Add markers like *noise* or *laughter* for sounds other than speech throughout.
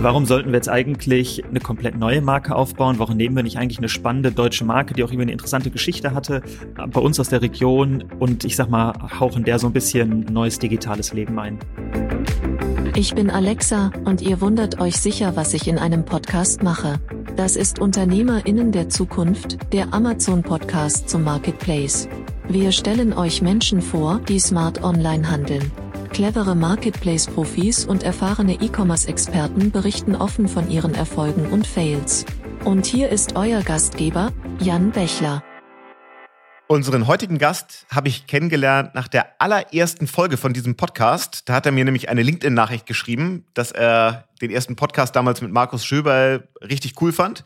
Warum sollten wir jetzt eigentlich eine komplett neue Marke aufbauen? Warum nehmen wir nicht eigentlich eine spannende deutsche Marke, die auch immer eine interessante Geschichte hatte, bei uns aus der Region und ich sag mal, hauchen der so ein bisschen neues digitales Leben ein? Ich bin Alexa und ihr wundert euch sicher, was ich in einem Podcast mache. Das ist UnternehmerInnen der Zukunft, der Amazon Podcast zum Marketplace. Wir stellen euch Menschen vor, die smart online handeln. Clevere Marketplace-Profis und erfahrene E-Commerce-Experten berichten offen von ihren Erfolgen und Fails. Und hier ist euer Gastgeber, Jan Bechler. Unseren heutigen Gast habe ich kennengelernt nach der allerersten Folge von diesem Podcast. Da hat er mir nämlich eine LinkedIn-Nachricht geschrieben, dass er den ersten Podcast damals mit Markus Schöberl richtig cool fand.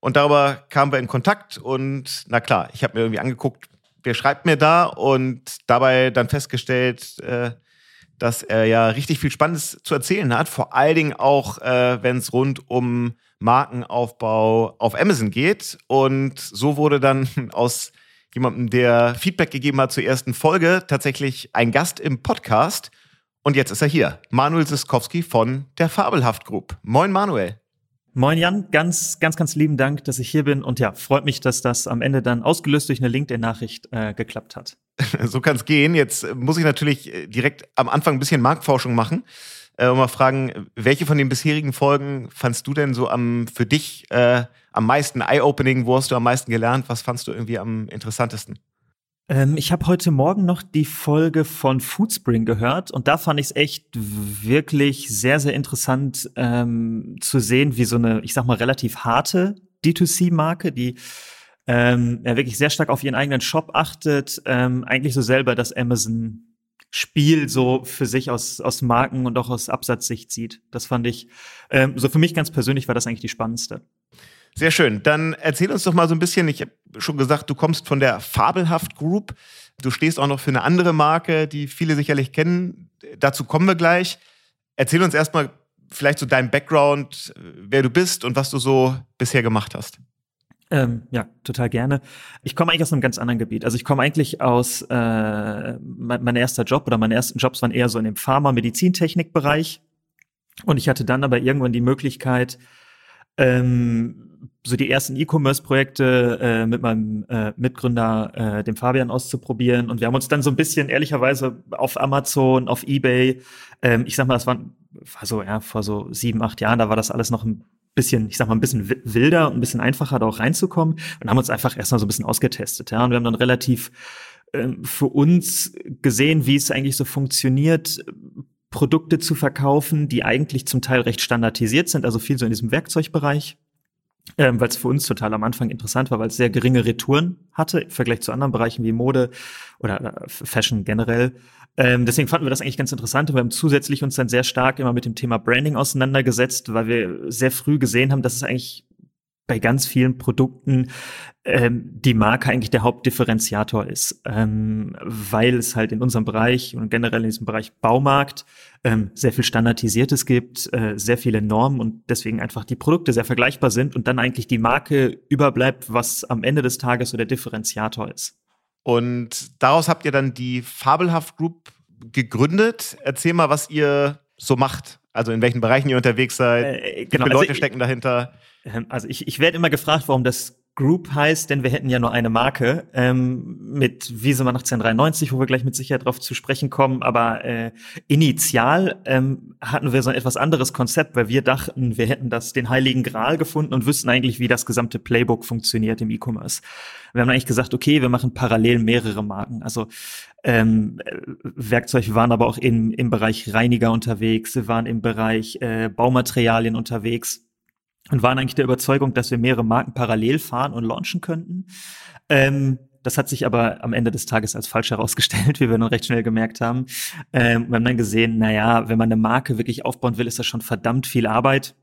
Und darüber kamen wir in Kontakt und na klar, ich habe mir irgendwie angeguckt, wer schreibt mir da und dabei dann festgestellt, äh, dass er ja richtig viel Spannendes zu erzählen hat. Vor allen Dingen auch, äh, wenn es rund um Markenaufbau auf Amazon geht. Und so wurde dann *laughs* aus jemandem, der Feedback gegeben hat zur ersten Folge, tatsächlich ein Gast im Podcast. Und jetzt ist er hier, Manuel Siskowski von der Fabelhaft Group. Moin Manuel. Moin Jan, ganz, ganz, ganz lieben Dank, dass ich hier bin und ja, freut mich, dass das am Ende dann ausgelöst durch eine LinkedIn-Nachricht äh, geklappt hat. *laughs* so kann es gehen. Jetzt muss ich natürlich äh, direkt am Anfang ein bisschen Marktforschung machen äh, und mal fragen, welche von den bisherigen Folgen fandst du denn so am für dich äh, am meisten eye-opening? Wo hast du am meisten gelernt? Was fandst du irgendwie am interessantesten? Ähm, ich habe heute Morgen noch die Folge von Foodspring gehört und da fand ich es echt wirklich sehr, sehr interessant ähm, zu sehen, wie so eine, ich sag mal, relativ harte D2C-Marke, die ähm, ja, wirklich sehr stark auf ihren eigenen Shop achtet, ähm, eigentlich so selber das Amazon Spiel so für sich aus, aus Marken und auch aus Absatzsicht sieht. Das fand ich, ähm, so für mich ganz persönlich war das eigentlich die spannendste. Sehr schön. Dann erzähl uns doch mal so ein bisschen, ich habe schon gesagt, du kommst von der Fabelhaft Group. Du stehst auch noch für eine andere Marke, die viele sicherlich kennen. Dazu kommen wir gleich. Erzähl uns erstmal vielleicht so deinen Background, wer du bist und was du so bisher gemacht hast. Ähm, ja, total gerne. Ich komme eigentlich aus einem ganz anderen Gebiet. Also ich komme eigentlich aus, äh, mein, mein, erster Job oder meine ersten Jobs waren eher so in dem Pharma-Medizintechnik-Bereich. Und ich hatte dann aber irgendwann die Möglichkeit, ähm, so die ersten E-Commerce-Projekte äh, mit meinem äh, Mitgründer, äh, dem Fabian, auszuprobieren. Und wir haben uns dann so ein bisschen ehrlicherweise auf Amazon, auf Ebay, ähm, ich sag mal, das war, war so, ja, vor so sieben, acht Jahren, da war das alles noch ein bisschen, ich sag mal, ein bisschen wilder und ein bisschen einfacher da auch reinzukommen und haben uns einfach erstmal so ein bisschen ausgetestet. Ja, und wir haben dann relativ ähm, für uns gesehen, wie es eigentlich so funktioniert, Produkte zu verkaufen, die eigentlich zum Teil recht standardisiert sind, also viel so in diesem Werkzeugbereich, ähm, weil es für uns total am Anfang interessant war, weil es sehr geringe Retouren hatte im Vergleich zu anderen Bereichen wie Mode oder Fashion generell. Ähm, deswegen fanden wir das eigentlich ganz interessant und wir haben zusätzlich uns dann sehr stark immer mit dem Thema Branding auseinandergesetzt, weil wir sehr früh gesehen haben, dass es eigentlich bei ganz vielen Produkten ähm, die Marke eigentlich der Hauptdifferenziator ist, ähm, weil es halt in unserem Bereich und generell in diesem Bereich Baumarkt ähm, sehr viel Standardisiertes gibt, äh, sehr viele Normen und deswegen einfach die Produkte sehr vergleichbar sind und dann eigentlich die Marke überbleibt, was am Ende des Tages so der Differenziator ist. Und daraus habt ihr dann die Fabelhaft Group gegründet. Erzähl mal, was ihr so macht. Also in welchen Bereichen ihr unterwegs seid. Äh, genau. Wie viele also Leute stecken dahinter? Ähm, also ich, ich werde immer gefragt, warum das Group heißt, denn wir hätten ja nur eine Marke ähm, mit Wiesemann 1893, wo wir gleich mit Sicherheit drauf zu sprechen kommen. Aber äh, initial ähm, hatten wir so ein etwas anderes Konzept, weil wir dachten, wir hätten das den Heiligen Gral gefunden und wüssten eigentlich, wie das gesamte Playbook funktioniert im E-Commerce. Wir haben eigentlich gesagt, okay, wir machen parallel mehrere Marken. Also ähm, Werkzeug, wir waren aber auch im, im Bereich Reiniger unterwegs, wir waren im Bereich äh, Baumaterialien unterwegs und waren eigentlich der Überzeugung, dass wir mehrere Marken parallel fahren und launchen könnten. Ähm, das hat sich aber am Ende des Tages als falsch herausgestellt, *laughs* wie wir dann recht schnell gemerkt haben. Ähm, wir haben dann gesehen, na ja, wenn man eine Marke wirklich aufbauen will, ist das schon verdammt viel Arbeit.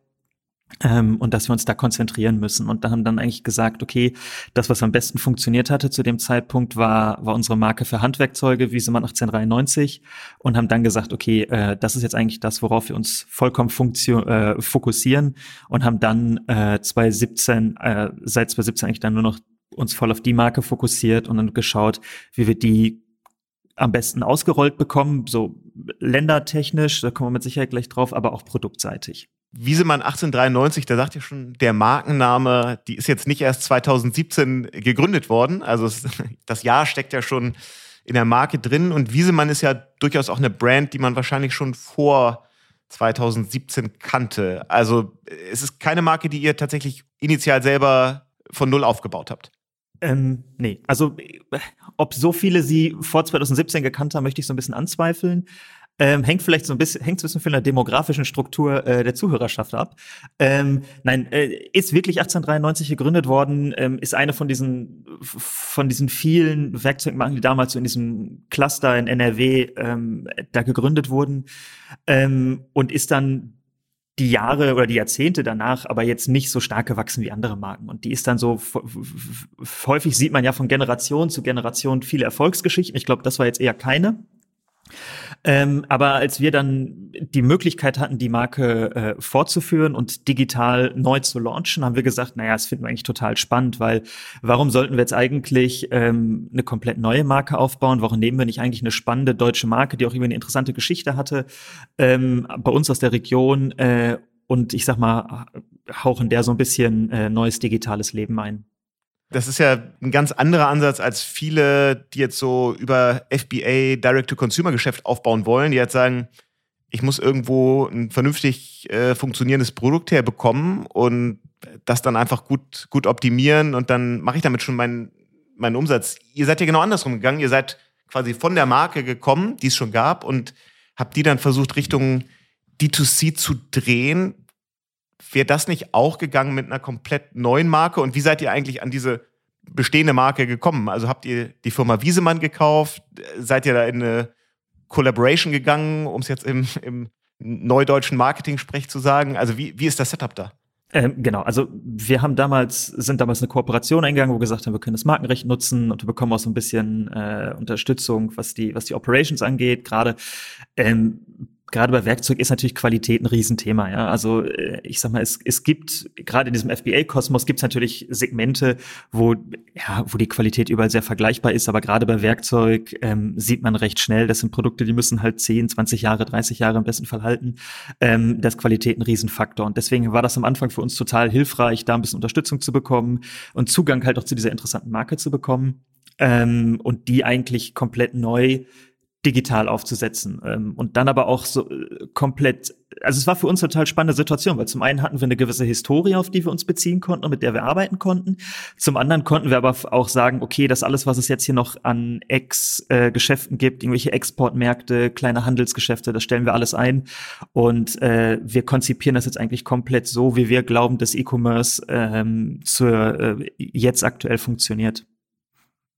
Ähm, und dass wir uns da konzentrieren müssen. Und da haben dann eigentlich gesagt, okay, das, was am besten funktioniert hatte zu dem Zeitpunkt, war, war unsere Marke für Handwerkzeuge, wie sie mal 1893, und haben dann gesagt, okay, äh, das ist jetzt eigentlich das, worauf wir uns vollkommen äh, fokussieren und haben dann äh, 2017, äh, seit 2017 eigentlich dann nur noch uns voll auf die Marke fokussiert und dann geschaut, wie wir die am besten ausgerollt bekommen, so ländertechnisch, da kommen wir mit Sicherheit gleich drauf, aber auch produktseitig. Wiesemann 1893, da sagt ja schon der Markenname, die ist jetzt nicht erst 2017 gegründet worden. Also *laughs* das Jahr steckt ja schon in der Marke drin. Und Wiesemann ist ja durchaus auch eine Brand, die man wahrscheinlich schon vor 2017 kannte. Also es ist keine Marke, die ihr tatsächlich initial selber von Null aufgebaut habt. Ähm, nee, also ob so viele sie vor 2017 gekannt haben, möchte ich so ein bisschen anzweifeln. Ähm, hängt vielleicht so ein bisschen, hängt so ein bisschen von der demografischen Struktur äh, der Zuhörerschaft ab. Ähm, nein, äh, ist wirklich 1893 gegründet worden, ähm, ist eine von diesen von diesen vielen Werkzeugmarken, die damals so in diesem Cluster in NRW ähm, da gegründet wurden ähm, und ist dann die Jahre oder die Jahrzehnte danach aber jetzt nicht so stark gewachsen wie andere Marken. Und die ist dann so, häufig sieht man ja von Generation zu Generation viele Erfolgsgeschichten. Ich glaube, das war jetzt eher keine. Ähm, aber als wir dann die Möglichkeit hatten, die Marke äh, fortzuführen und digital neu zu launchen, haben wir gesagt, naja, das finden wir eigentlich total spannend, weil warum sollten wir jetzt eigentlich ähm, eine komplett neue Marke aufbauen? Warum nehmen wir nicht eigentlich eine spannende deutsche Marke, die auch immer eine interessante Geschichte hatte, ähm, bei uns aus der Region äh, und ich sag mal, hauchen der so ein bisschen äh, neues digitales Leben ein? Das ist ja ein ganz anderer Ansatz als viele, die jetzt so über FBA Direct-to-Consumer-Geschäft aufbauen wollen, die jetzt sagen, ich muss irgendwo ein vernünftig äh, funktionierendes Produkt herbekommen und das dann einfach gut, gut optimieren und dann mache ich damit schon meinen, meinen Umsatz. Ihr seid ja genau andersrum gegangen. Ihr seid quasi von der Marke gekommen, die es schon gab und habt die dann versucht, Richtung D2C zu drehen wäre das nicht auch gegangen mit einer komplett neuen Marke? Und wie seid ihr eigentlich an diese bestehende Marke gekommen? Also habt ihr die Firma Wiesemann gekauft? Seid ihr da in eine Collaboration gegangen, um es jetzt im, im neudeutschen Marketing-Sprech zu sagen? Also wie, wie ist das Setup da? Ähm, genau, also wir haben damals, sind damals eine Kooperation eingegangen, wo wir gesagt haben, wir können das Markenrecht nutzen und wir bekommen auch so ein bisschen äh, Unterstützung, was die, was die Operations angeht. Gerade ähm, gerade bei Werkzeug ist natürlich Qualität ein Riesenthema. Ja? Also äh, ich sag mal, es, es gibt gerade in diesem FBA-Kosmos gibt es natürlich Segmente, wo ja, wo die Qualität überall sehr vergleichbar ist. Aber gerade bei Werkzeug ähm, sieht man recht schnell, das sind Produkte, die müssen halt 10, 20 Jahre, 30 Jahre im besten Fall halten. Ähm, das Qualität ein Riesenfaktor. Und deswegen war das am Anfang für uns total hilfreich, da ein bisschen Unterstützung zu bekommen und Zugang halt auch zu dieser interessanten Marke zu bekommen. Ähm, und die eigentlich komplett neu digital aufzusetzen ähm, und dann aber auch so äh, komplett also es war für uns total spannende Situation, weil zum einen hatten wir eine gewisse Historie, auf die wir uns beziehen konnten und mit der wir arbeiten konnten. Zum anderen konnten wir aber auch sagen, okay, das alles, was es jetzt hier noch an Ex-Geschäften äh, gibt, irgendwelche Exportmärkte, kleine Handelsgeschäfte, das stellen wir alles ein und äh, wir konzipieren das jetzt eigentlich komplett so, wie wir glauben, dass E-Commerce ähm, zur, äh, jetzt aktuell funktioniert.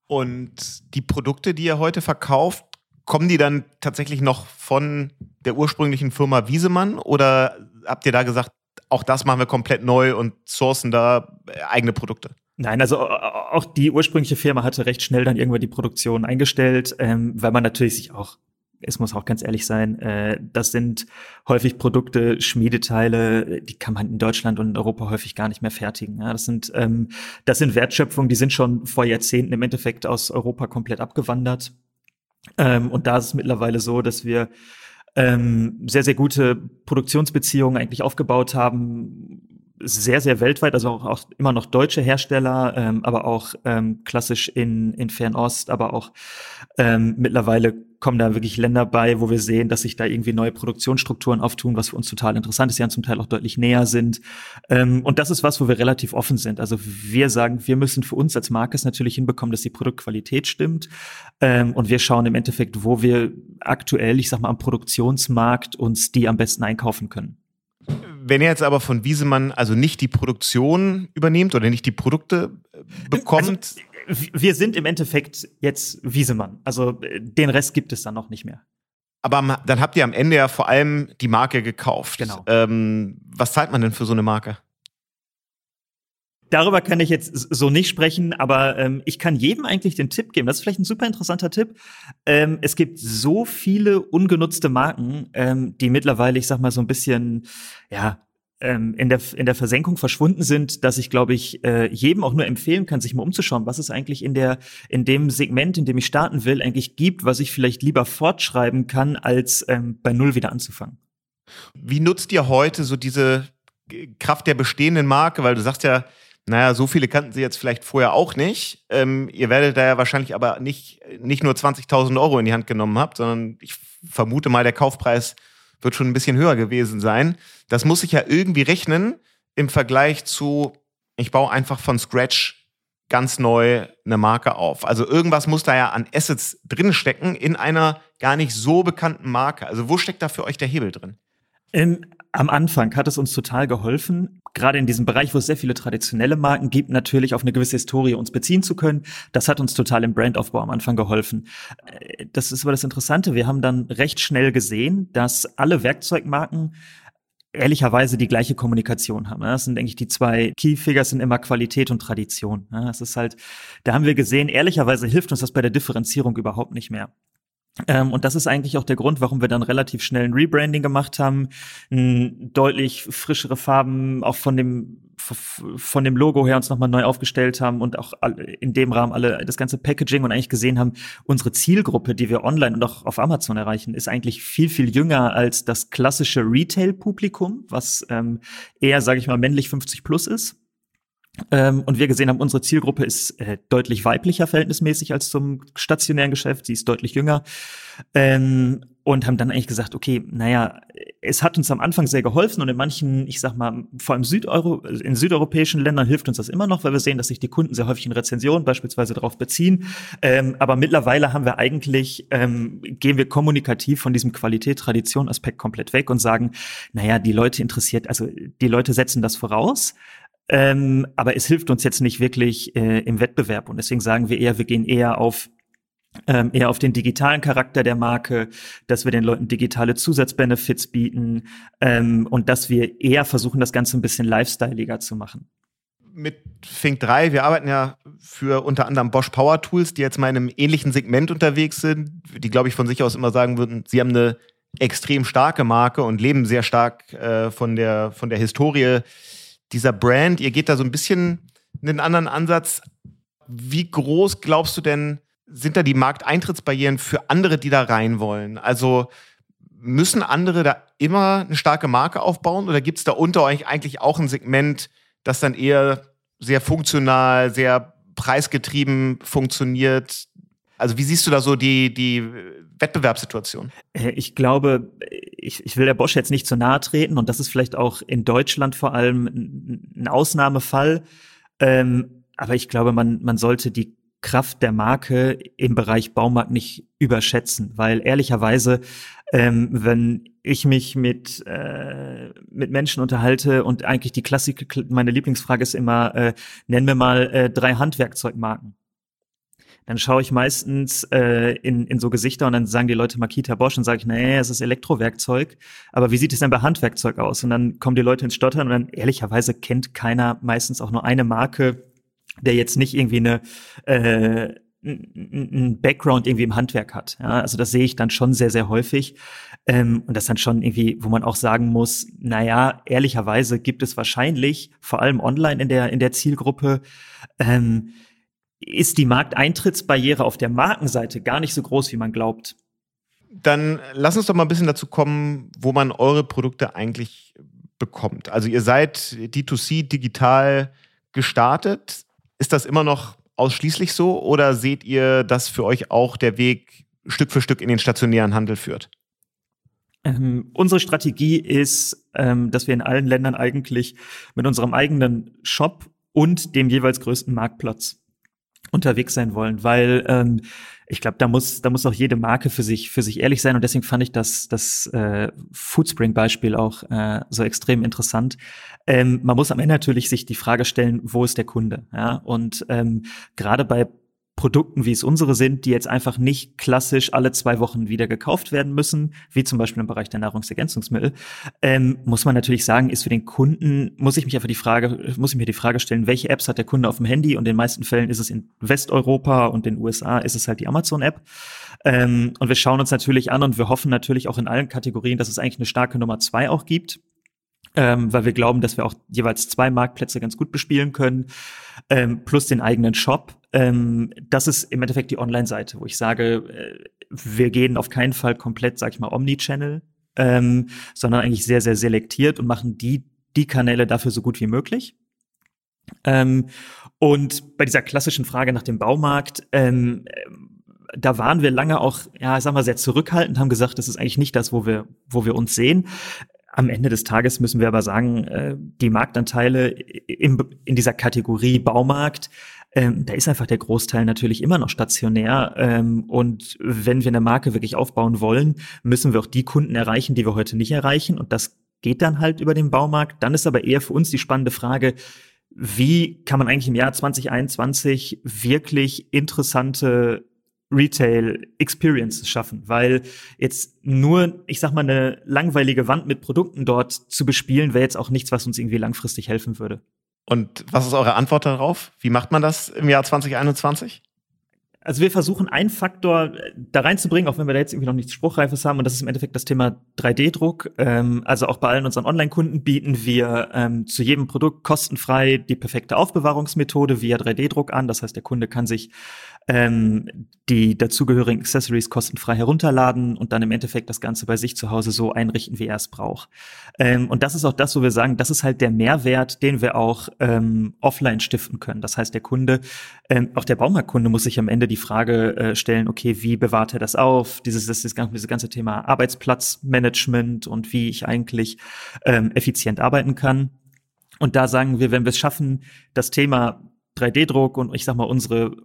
Und die Produkte, die ihr heute verkauft, kommen die dann tatsächlich noch von der ursprünglichen Firma Wiesemann oder habt ihr da gesagt, auch das machen wir komplett neu und sourcen da äh, eigene Produkte? Nein, also auch die ursprüngliche Firma hatte recht schnell dann irgendwann die Produktion eingestellt, ähm, weil man natürlich sich auch, es muss auch ganz ehrlich sein, äh, das sind häufig Produkte, Schmiedeteile, die kann man in Deutschland und in Europa häufig gar nicht mehr fertigen. Ja, das sind ähm, das sind Wertschöpfungen, die sind schon vor Jahrzehnten im Endeffekt aus Europa komplett abgewandert. Ähm, und da ist es mittlerweile so, dass wir ähm, sehr, sehr gute Produktionsbeziehungen eigentlich aufgebaut haben, sehr, sehr weltweit, also auch, auch immer noch deutsche Hersteller, ähm, aber auch ähm, klassisch in, in Fernost, aber auch ähm, mittlerweile kommen da wirklich Länder bei, wo wir sehen, dass sich da irgendwie neue Produktionsstrukturen auftun, was für uns total interessant ist, ja zum Teil auch deutlich näher sind. Ähm, und das ist was, wo wir relativ offen sind. Also wir sagen, wir müssen für uns als Marke natürlich hinbekommen, dass die Produktqualität stimmt. Ähm, und wir schauen im Endeffekt, wo wir aktuell, ich sag mal, am Produktionsmarkt uns die am besten einkaufen können. Wenn ihr jetzt aber von Wiesemann also nicht die Produktion übernehmt oder nicht die Produkte äh, bekommt. Also, wir sind im Endeffekt jetzt Wiesemann. Also äh, den Rest gibt es dann noch nicht mehr. Aber dann habt ihr am Ende ja vor allem die Marke gekauft. Genau. Ähm, was zahlt man denn für so eine Marke? Darüber kann ich jetzt so nicht sprechen, aber ähm, ich kann jedem eigentlich den Tipp geben. Das ist vielleicht ein super interessanter Tipp. Ähm, es gibt so viele ungenutzte Marken, ähm, die mittlerweile, ich sag mal, so ein bisschen, ja, ähm, in, der, in der Versenkung verschwunden sind, dass ich, glaube ich, äh, jedem auch nur empfehlen kann, sich mal umzuschauen, was es eigentlich in der, in dem Segment, in dem ich starten will, eigentlich gibt, was ich vielleicht lieber fortschreiben kann, als ähm, bei Null wieder anzufangen. Wie nutzt ihr heute so diese Kraft der bestehenden Marke? Weil du sagst ja, naja, so viele kannten sie jetzt vielleicht vorher auch nicht. Ähm, ihr werdet da ja wahrscheinlich aber nicht, nicht nur 20.000 Euro in die Hand genommen habt, sondern ich vermute mal, der Kaufpreis wird schon ein bisschen höher gewesen sein. Das muss sich ja irgendwie rechnen im Vergleich zu, ich baue einfach von Scratch ganz neu eine Marke auf. Also irgendwas muss da ja an Assets drinstecken in einer gar nicht so bekannten Marke. Also wo steckt da für euch der Hebel drin? Ähm, am Anfang hat es uns total geholfen, gerade in diesem Bereich, wo es sehr viele traditionelle Marken gibt, natürlich auf eine gewisse Historie uns beziehen zu können. Das hat uns total im Brandaufbau am Anfang geholfen. Äh, das ist aber das Interessante. Wir haben dann recht schnell gesehen, dass alle Werkzeugmarken ehrlicherweise die gleiche Kommunikation haben. Das sind eigentlich die zwei Keyfigures sind immer Qualität und Tradition. Das ist halt, da haben wir gesehen, ehrlicherweise hilft uns das bei der Differenzierung überhaupt nicht mehr. Ähm, und das ist eigentlich auch der Grund, warum wir dann relativ schnell ein Rebranding gemacht haben, deutlich frischere Farben auch von dem von dem Logo her uns nochmal neu aufgestellt haben und auch in dem Rahmen alle das ganze Packaging und eigentlich gesehen haben, unsere Zielgruppe, die wir online und auch auf Amazon erreichen, ist eigentlich viel, viel jünger als das klassische Retail-Publikum, was ähm, eher, sage ich mal, männlich 50 plus ist. Ähm, und wir gesehen haben, unsere Zielgruppe ist äh, deutlich weiblicher verhältnismäßig als zum stationären Geschäft. Sie ist deutlich jünger. Ähm, und haben dann eigentlich gesagt, okay, naja, es hat uns am Anfang sehr geholfen und in manchen, ich sag mal, vor allem Südeuro in südeuropäischen Ländern hilft uns das immer noch, weil wir sehen, dass sich die Kunden sehr häufig in Rezensionen beispielsweise darauf beziehen. Ähm, aber mittlerweile haben wir eigentlich, ähm, gehen wir kommunikativ von diesem Qualität-Tradition-Aspekt komplett weg und sagen, naja, die Leute interessiert, also die Leute setzen das voraus. Ähm, aber es hilft uns jetzt nicht wirklich äh, im Wettbewerb. Und deswegen sagen wir eher, wir gehen eher auf ähm, eher auf den digitalen Charakter der Marke, dass wir den Leuten digitale Zusatzbenefits bieten ähm, und dass wir eher versuchen, das Ganze ein bisschen lifestyleiger zu machen. Mit Fink 3, wir arbeiten ja für unter anderem Bosch Power Tools, die jetzt mal in einem ähnlichen Segment unterwegs sind, die, glaube ich, von sich aus immer sagen würden, sie haben eine extrem starke Marke und leben sehr stark äh, von, der, von der Historie dieser Brand, ihr geht da so ein bisschen einen anderen Ansatz. Wie groß glaubst du denn, sind da die Markteintrittsbarrieren für andere, die da rein wollen? Also müssen andere da immer eine starke Marke aufbauen oder gibt es da unter euch eigentlich auch ein Segment, das dann eher sehr funktional, sehr preisgetrieben funktioniert? Also wie siehst du da so die, die Wettbewerbssituation? Äh, ich glaube, ich, ich will der Bosch jetzt nicht zu nahe treten und das ist vielleicht auch in Deutschland vor allem ein Ausnahmefall. Ähm, aber ich glaube, man, man sollte die Kraft der Marke im Bereich Baumarkt nicht überschätzen, weil ehrlicherweise, ähm, wenn ich mich mit äh, mit Menschen unterhalte und eigentlich die Klassik, meine Lieblingsfrage ist immer, äh, nennen wir mal äh, drei Handwerkzeugmarken dann schaue ich meistens äh, in, in so Gesichter und dann sagen die Leute Makita Bosch und sage ich, nee, es ist Elektrowerkzeug. Aber wie sieht es denn bei Handwerkzeug aus? Und dann kommen die Leute ins Stottern und dann ehrlicherweise kennt keiner meistens auch nur eine Marke, der jetzt nicht irgendwie eine äh, ein Background irgendwie im Handwerk hat. Ja, also das sehe ich dann schon sehr, sehr häufig. Ähm, und das dann schon irgendwie, wo man auch sagen muss, naja, ehrlicherweise gibt es wahrscheinlich, vor allem online in der, in der Zielgruppe, ähm, ist die Markteintrittsbarriere auf der Markenseite gar nicht so groß, wie man glaubt. Dann lass uns doch mal ein bisschen dazu kommen, wo man eure Produkte eigentlich bekommt. Also ihr seid D2C digital gestartet. Ist das immer noch ausschließlich so oder seht ihr, dass für euch auch der Weg Stück für Stück in den stationären Handel führt? Ähm, unsere Strategie ist, ähm, dass wir in allen Ländern eigentlich mit unserem eigenen Shop und dem jeweils größten Marktplatz unterwegs sein wollen, weil ähm, ich glaube, da muss da muss auch jede Marke für sich für sich ehrlich sein und deswegen fand ich das das äh, Foodspring Beispiel auch äh, so extrem interessant. Ähm, man muss am Ende natürlich sich die Frage stellen, wo ist der Kunde? Ja und ähm, gerade bei Produkten, wie es unsere sind, die jetzt einfach nicht klassisch alle zwei Wochen wieder gekauft werden müssen, wie zum Beispiel im Bereich der Nahrungsergänzungsmittel, ähm, muss man natürlich sagen, ist für den Kunden, muss ich mich einfach die Frage, muss ich mir die Frage stellen, welche Apps hat der Kunde auf dem Handy? Und in den meisten Fällen ist es in Westeuropa und den USA ist es halt die Amazon-App. Ähm, und wir schauen uns natürlich an und wir hoffen natürlich auch in allen Kategorien, dass es eigentlich eine starke Nummer zwei auch gibt ähm, weil wir glauben, dass wir auch jeweils zwei Marktplätze ganz gut bespielen können, ähm, plus den eigenen Shop. Ähm, das ist im Endeffekt die Online-Seite, wo ich sage, äh, wir gehen auf keinen Fall komplett, sag ich mal, Omni-Channel. ähm, sondern eigentlich sehr, sehr selektiert und machen die, die Kanäle dafür so gut wie möglich. Ähm, und bei dieser klassischen Frage nach dem Baumarkt, ähm, da waren wir lange auch, ja, ich sag mal, sehr zurückhaltend, haben gesagt, das ist eigentlich nicht das, wo wir, wo wir uns sehen. Am Ende des Tages müssen wir aber sagen, äh, die Marktanteile in, in dieser Kategorie Baumarkt, ähm, da ist einfach der Großteil natürlich immer noch stationär. Ähm, und wenn wir eine Marke wirklich aufbauen wollen, müssen wir auch die Kunden erreichen, die wir heute nicht erreichen. Und das geht dann halt über den Baumarkt. Dann ist aber eher für uns die spannende Frage, wie kann man eigentlich im Jahr 2021 wirklich interessante Retail Experiences schaffen, weil jetzt nur, ich sag mal, eine langweilige Wand mit Produkten dort zu bespielen, wäre jetzt auch nichts, was uns irgendwie langfristig helfen würde. Und was ist eure Antwort darauf? Wie macht man das im Jahr 2021? Also wir versuchen einen Faktor äh, da reinzubringen, auch wenn wir da jetzt irgendwie noch nichts Spruchreifes haben, und das ist im Endeffekt das Thema 3D-Druck. Ähm, also auch bei allen unseren Online-Kunden bieten wir ähm, zu jedem Produkt kostenfrei die perfekte Aufbewahrungsmethode via 3D-Druck an. Das heißt, der Kunde kann sich ähm, die dazugehörigen Accessories kostenfrei herunterladen und dann im Endeffekt das Ganze bei sich zu Hause so einrichten, wie er es braucht. Ähm, und das ist auch das, wo wir sagen, das ist halt der Mehrwert, den wir auch ähm, offline stiften können. Das heißt, der Kunde, ähm, auch der Baumarktkunde muss sich am Ende die Frage äh, stellen, okay, wie bewahrt er das auf? Dieses, das, das, ganze, dieses ganze Thema Arbeitsplatzmanagement und wie ich eigentlich ähm, effizient arbeiten kann. Und da sagen wir, wenn wir es schaffen, das Thema 3D-Druck und ich sag mal unsere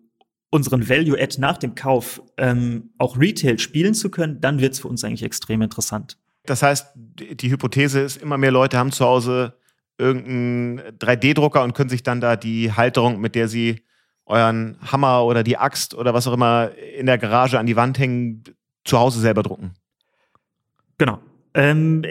unseren Value-Add nach dem Kauf ähm, auch Retail spielen zu können, dann wird es für uns eigentlich extrem interessant. Das heißt, die Hypothese ist, immer mehr Leute haben zu Hause irgendeinen 3D-Drucker und können sich dann da die Halterung, mit der sie euren Hammer oder die Axt oder was auch immer in der Garage an die Wand hängen, zu Hause selber drucken. Genau. Ähm,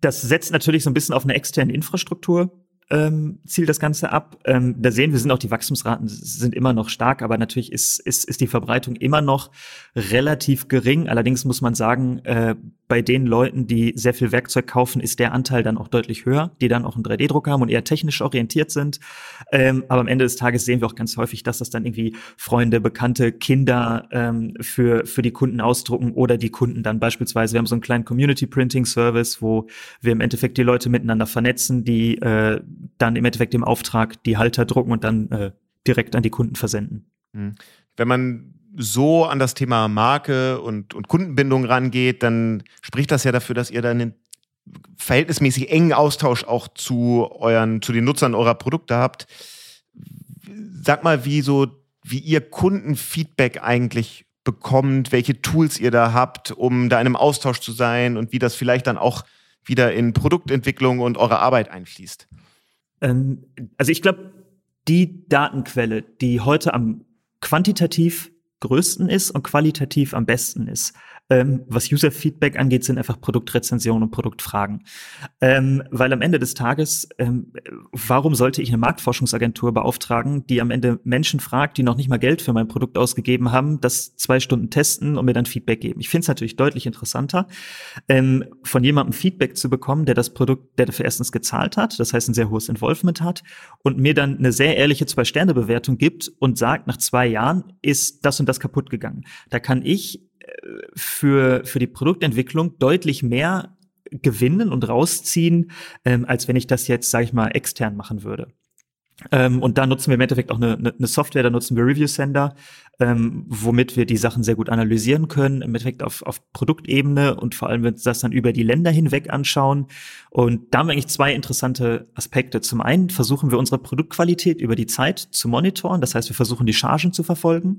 das setzt natürlich so ein bisschen auf eine externe Infrastruktur ähm, zielt das Ganze ab. Ähm, da sehen wir, sind auch die Wachstumsraten sind immer noch stark, aber natürlich ist, ist, ist die Verbreitung immer noch relativ gering. Allerdings muss man sagen, äh, bei den Leuten, die sehr viel Werkzeug kaufen, ist der Anteil dann auch deutlich höher, die dann auch einen 3D-Druck haben und eher technisch orientiert sind. Ähm, aber am Ende des Tages sehen wir auch ganz häufig, dass das dann irgendwie Freunde, Bekannte, Kinder ähm, für, für die Kunden ausdrucken oder die Kunden dann beispielsweise, wir haben so einen kleinen Community Printing Service, wo wir im Endeffekt die Leute miteinander vernetzen, die äh, dann im Endeffekt im Auftrag die Halter drucken und dann äh, direkt an die Kunden versenden. Hm. Wenn man so an das Thema Marke und, und Kundenbindung rangeht, dann spricht das ja dafür, dass ihr dann einen verhältnismäßig engen Austausch auch zu euren, zu den Nutzern eurer Produkte habt. Sag mal, wie so, wie ihr Kundenfeedback eigentlich bekommt, welche Tools ihr da habt, um da in einem Austausch zu sein und wie das vielleicht dann auch wieder in Produktentwicklung und eure Arbeit einfließt. Ähm, also ich glaube, die Datenquelle, die heute am quantitativ größten ist und qualitativ am besten ist, ähm, was User-Feedback angeht, sind einfach Produktrezensionen und Produktfragen. Ähm, weil am Ende des Tages, ähm, warum sollte ich eine Marktforschungsagentur beauftragen, die am Ende Menschen fragt, die noch nicht mal Geld für mein Produkt ausgegeben haben, das zwei Stunden testen und mir dann Feedback geben? Ich finde es natürlich deutlich interessanter, ähm, von jemandem Feedback zu bekommen, der das Produkt, der dafür erstens gezahlt hat, das heißt ein sehr hohes Involvement hat und mir dann eine sehr ehrliche Zwei-Sterne-Bewertung gibt und sagt, nach zwei Jahren ist das und das kaputt gegangen. Da kann ich für, für die Produktentwicklung deutlich mehr gewinnen und rausziehen, ähm, als wenn ich das jetzt, sage ich mal, extern machen würde. Ähm, und da nutzen wir im Endeffekt auch eine, eine Software, da nutzen wir Review Sender, ähm, womit wir die Sachen sehr gut analysieren können, im Endeffekt auf, auf Produktebene und vor allem, wenn wir das dann über die Länder hinweg anschauen. Und da haben wir eigentlich zwei interessante Aspekte. Zum einen versuchen wir unsere Produktqualität über die Zeit zu monitoren, das heißt, wir versuchen die Chargen zu verfolgen,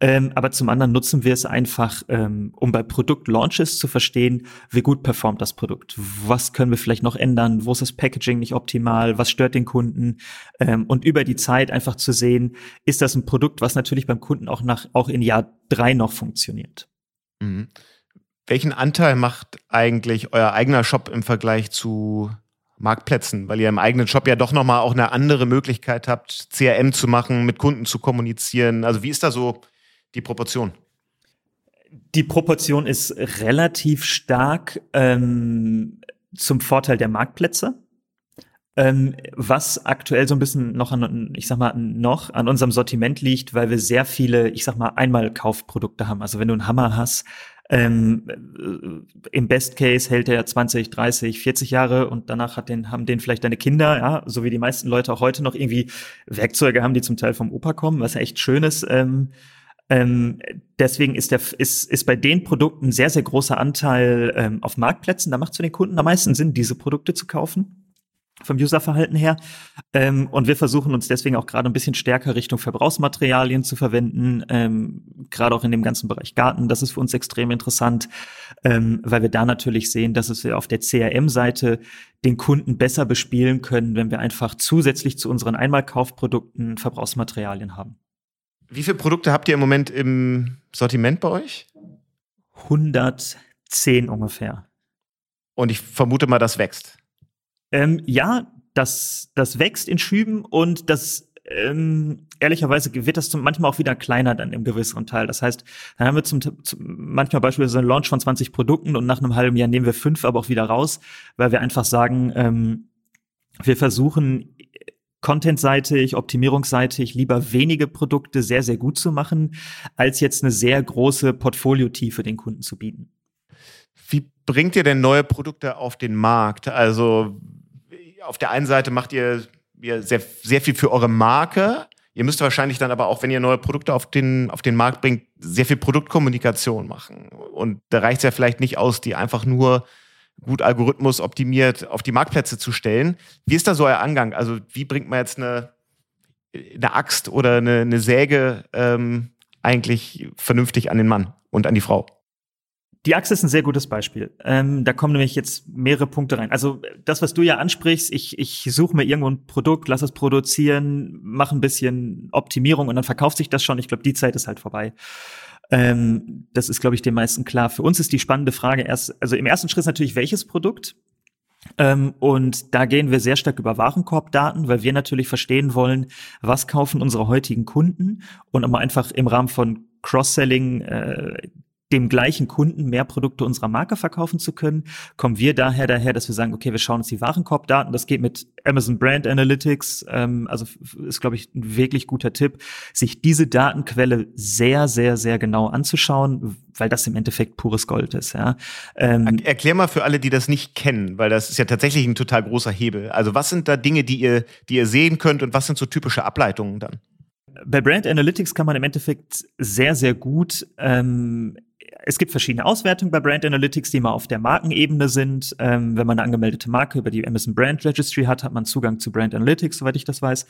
ähm, aber zum anderen nutzen wir es einfach, ähm, um bei Produktlaunches zu verstehen, wie gut performt das Produkt, was können wir vielleicht noch ändern, wo ist das Packaging nicht optimal, was stört den Kunden? Ähm, und über die Zeit einfach zu sehen, ist das ein Produkt, was natürlich beim Kunden auch nach, auch in Jahr drei noch funktioniert. Mhm. Welchen Anteil macht eigentlich euer eigener Shop im Vergleich zu Marktplätzen, weil ihr im eigenen Shop ja doch nochmal auch eine andere Möglichkeit habt, CRM zu machen, mit Kunden zu kommunizieren. Also wie ist da so die Proportion? Die Proportion ist relativ stark ähm, zum Vorteil der Marktplätze. Ähm, was aktuell so ein bisschen noch an, ich sag mal, noch an unserem Sortiment liegt, weil wir sehr viele, ich sag mal, Einmalkaufprodukte haben. Also wenn du einen Hammer hast, Ähm, äh, Im Best Case hält er 20, 30, 40 Jahre und danach hat den, haben den vielleicht deine Kinder, ja, so wie die meisten Leute auch heute noch irgendwie Werkzeuge haben, die zum Teil vom Opa kommen, was ja echt schön ist. Ähm, ähm, deswegen ist, der, ist, ist bei den Produkten sehr, sehr großer Anteil ähm, auf Marktplätzen. Da macht es für den Kunden am meisten Sinn, diese Produkte zu kaufen vom Userverhalten her. Ähm, und wir versuchen uns deswegen auch gerade ein bisschen stärker Richtung Verbrauchsmaterialien zu verwenden, ähm, gerade auch in dem ganzen Bereich Garten. Das ist für uns extrem interessant, ähm, weil wir da natürlich sehen, dass es wir auf der CRM-Seite den Kunden besser bespielen können, wenn wir einfach zusätzlich zu unseren Einmalkaufprodukten Verbrauchsmaterialien haben. Wie viele Produkte habt ihr im Moment im Sortiment bei euch? 110 ungefähr. Und ich vermute mal, das wächst. Ähm, ja, das, das wächst in Schüben und das ähm, ehrlicherweise wird das zum, manchmal auch wieder kleiner dann im größeren Teil. Das heißt, dann haben wir zum, zum manchmal beispielsweise einen Launch von 20 Produkten und nach einem halben Jahr nehmen wir fünf aber auch wieder raus, weil wir einfach sagen, ähm, wir versuchen contentseitig, optimierungsseitig lieber wenige Produkte sehr, sehr gut zu machen, als jetzt eine sehr große Portfoliotiefe den Kunden zu bieten. Wie bringt ihr denn neue Produkte auf den Markt? Also auf der einen Seite macht ihr, sehr, sehr viel für eure Marke. Ihr müsst wahrscheinlich dann aber auch, wenn ihr neue Produkte auf den, auf den Markt bringt, sehr viel Produktkommunikation machen. Und da reicht es ja vielleicht nicht aus, die einfach nur gut Algorithmus optimiert auf die Marktplätze zu stellen. Wie ist da so euer Angang? Also wie bringt man jetzt eine, eine Axt oder eine, eine Säge ähm, eigentlich vernünftig an den Mann und an die Frau? Die Achse ist ein sehr gutes Beispiel. Ähm, da kommen nämlich jetzt mehrere Punkte rein. Also das, was du ja ansprichst, ich, ich suche mir irgendwo ein Produkt, lass es produzieren, mache ein bisschen Optimierung und dann verkauft sich das schon. Ich glaube, die Zeit ist halt vorbei. Ähm, das ist, glaube ich, den meisten klar. Für uns ist die spannende Frage erst, also im ersten Schritt natürlich, welches Produkt? Ähm, und da gehen wir sehr stark über Warenkorbdaten, weil wir natürlich verstehen wollen, was kaufen unsere heutigen Kunden und aber einfach im Rahmen von Cross-Selling äh, dem gleichen Kunden mehr Produkte unserer Marke verkaufen zu können, kommen wir daher daher, dass wir sagen, okay, wir schauen uns die Warenkorbdaten, das geht mit Amazon Brand Analytics, ähm, also ist, glaube ich, ein wirklich guter Tipp, sich diese Datenquelle sehr, sehr, sehr genau anzuschauen, weil das im Endeffekt pures Gold ist. Ja. Ähm, Erklär mal für alle, die das nicht kennen, weil das ist ja tatsächlich ein total großer Hebel. Also was sind da Dinge, die ihr, die ihr sehen könnt und was sind so typische Ableitungen dann? Bei Brand Analytics kann man im Endeffekt sehr, sehr gut ähm, es gibt verschiedene Auswertungen bei Brand Analytics, die mal auf der Markenebene sind. Ähm, wenn man eine angemeldete Marke über die Amazon Brand Registry hat, hat man Zugang zu Brand Analytics, soweit ich das weiß.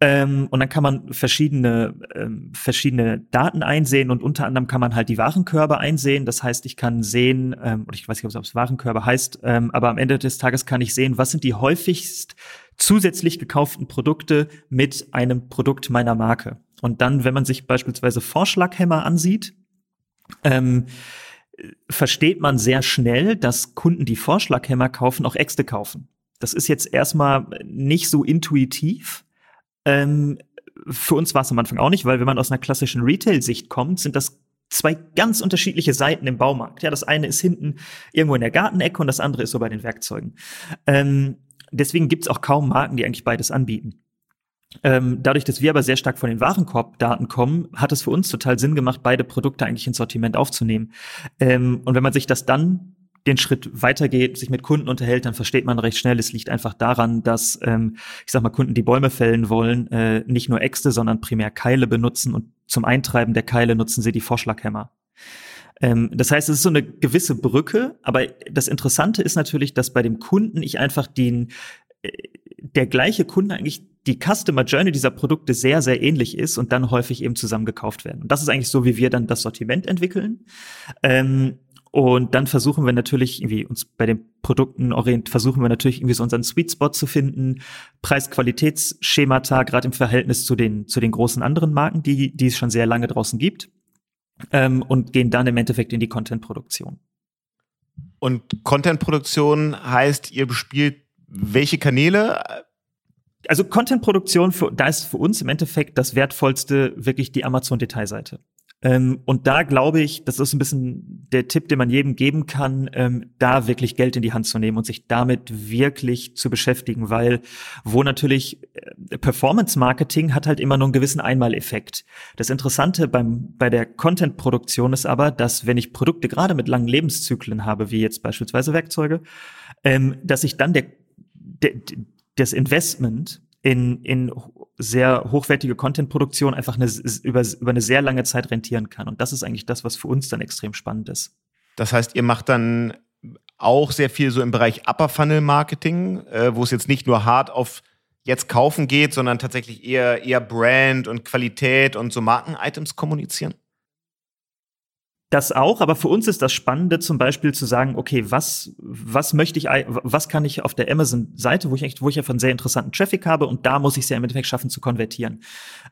Ähm, und dann kann man verschiedene, ähm, verschiedene Daten einsehen und unter anderem kann man halt die Warenkörbe einsehen. Das heißt, ich kann sehen, ähm, oder ich weiß nicht, ob es Warenkörbe heißt, ähm, aber am Ende des Tages kann ich sehen, was sind die häufigst zusätzlich gekauften Produkte mit einem Produkt meiner Marke. Und dann, wenn man sich beispielsweise Vorschlaghämmer ansieht, ähm, versteht man sehr schnell, dass Kunden, die Vorschlaghämmer kaufen, auch Äxte kaufen. Das ist jetzt erstmal nicht so intuitiv. Ähm, für uns war es am Anfang auch nicht, weil wenn man aus einer klassischen Retail-Sicht kommt, sind das zwei ganz unterschiedliche Seiten im Baumarkt. Ja, das eine ist hinten irgendwo in der Gartenecke und das andere ist so bei den Werkzeugen. Ähm, deswegen gibt's auch kaum Marken, die eigentlich beides anbieten. Ähm, dadurch, dass wir aber sehr stark von den Warenkorbdaten kommen, hat es für uns total Sinn gemacht, beide Produkte eigentlich ins Sortiment aufzunehmen. Ähm, und wenn man sich das dann den Schritt weitergeht, sich mit Kunden unterhält, dann versteht man recht schnell, es liegt einfach daran, dass, ähm, ich sag mal, Kunden, die Bäume fällen wollen, äh, nicht nur Äxte, sondern primär Keile benutzen und zum Eintreiben der Keile nutzen sie die Vorschlaghämmer. Ähm, das heißt, es ist so eine gewisse Brücke, aber das Interessante ist natürlich, dass bei dem Kunden ich einfach den, äh, der gleiche Kunde eigentlich die Customer Journey dieser Produkte sehr, sehr ähnlich ist und dann häufig eben zusammen gekauft werden. Und das ist eigentlich so, wie wir dann das Sortiment entwickeln. Ähm, und dann versuchen wir natürlich irgendwie uns bei den Produkten orient, versuchen wir natürlich irgendwie so unseren Sweet Spot zu finden, Preis-Qualitätsschemata, gerade im Verhältnis zu den, zu den großen anderen Marken, die, die es schon sehr lange draußen gibt, ähm, und gehen dann im Endeffekt in die Content-Produktion. Und Content-Produktion heißt, ihr bespielt welche Kanäle? Also Content-Produktion, da ist für uns im Endeffekt das Wertvollste wirklich die Amazon-Detailseite. Ähm, und da glaube ich, das ist ein bisschen der Tipp, den man jedem geben kann, ähm, da wirklich Geld in die Hand zu nehmen und sich damit wirklich zu beschäftigen, weil wo natürlich äh, Performance Marketing hat halt immer nur einen gewissen Einmaleffekt. Das Interessante beim, bei der Content-Produktion ist aber, dass wenn ich Produkte gerade mit langen Lebenszyklen habe, wie jetzt beispielsweise Werkzeuge, ähm, dass ich dann der, der, das Investment in, in sehr hochwertige Content-Produktion einfach eine, über, über eine sehr lange Zeit rentieren kann. Und das ist eigentlich das, was für uns dann extrem spannend ist. Das heißt, ihr macht dann auch sehr viel so im Bereich Upper Funnel Marketing, äh, wo es jetzt nicht nur hart auf jetzt kaufen geht, sondern tatsächlich eher, eher Brand und Qualität und so Marken-Items kommunizieren? Das auch, aber für uns ist das Spannende zum Beispiel zu sagen, okay, was, was möchte ich, was kann ich auf der Amazon-Seite, wo ich echt, wo ich einfach einen sehr interessanten Traffic habe und da muss ich es ja im Endeffekt schaffen zu konvertieren.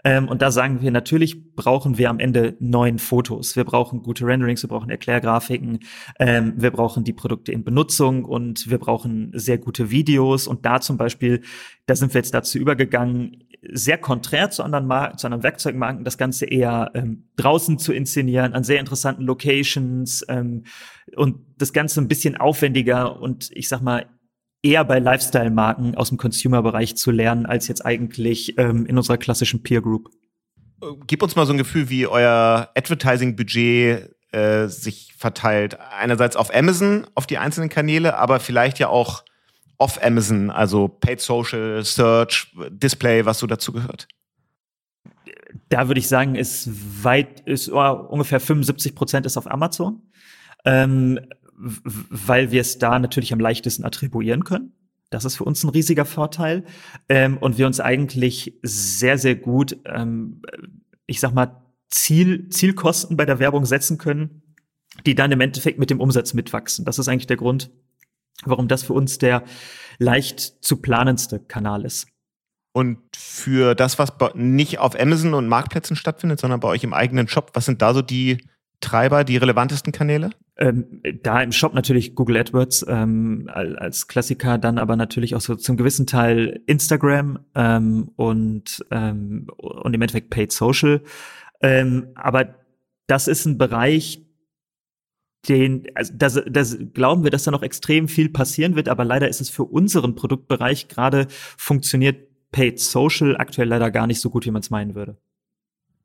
Ähm, und da sagen wir, natürlich brauchen wir am Ende neuen Fotos. Wir brauchen gute Renderings, wir brauchen Erklärgrafiken, ähm, wir brauchen die Produkte in Benutzung und wir brauchen sehr gute Videos und da zum Beispiel, da sind wir jetzt dazu übergegangen, sehr konträr zu anderen, Mar zu anderen Werkzeugmarken, das Ganze eher ähm, draußen zu inszenieren, an sehr interessanten Locations ähm, und das Ganze ein bisschen aufwendiger und ich sag mal eher bei Lifestyle-Marken aus dem Consumer-Bereich zu lernen, als jetzt eigentlich ähm, in unserer klassischen Peer Group. Gib uns mal so ein Gefühl, wie euer Advertising-Budget äh, sich verteilt. Einerseits auf Amazon, auf die einzelnen Kanäle, aber vielleicht ja auch off Amazon, also Paid Social, Search, Display, was so dazu gehört? Da würde ich sagen, ist weit, ist oh, ungefähr 75 Prozent ist auf Amazon, ähm, weil wir es da natürlich am leichtesten attribuieren können. Das ist für uns ein riesiger Vorteil. Ähm, und wir uns eigentlich sehr, sehr gut, ähm, ich sag mal, Ziel, Zielkosten bei der Werbung setzen können, die dann im Endeffekt mit dem Umsatz mitwachsen. Das ist eigentlich der Grund, warum das für uns der leicht zu planendste Kanal ist. Und für das, was nicht auf Amazon und Marktplätzen stattfindet, sondern bei euch im eigenen Shop, was sind da so die Treiber, die relevantesten Kanäle? Ähm, da im Shop natürlich Google AdWords ähm, als Klassiker, dann aber natürlich auch so zum gewissen Teil Instagram ähm, und, ähm, und im Endeffekt Paid Social. Ähm, aber das ist ein Bereich, den, also das, das glauben wir, dass da noch extrem viel passieren wird, aber leider ist es für unseren Produktbereich gerade funktioniert Paid Social aktuell leider gar nicht so gut, wie man es meinen würde.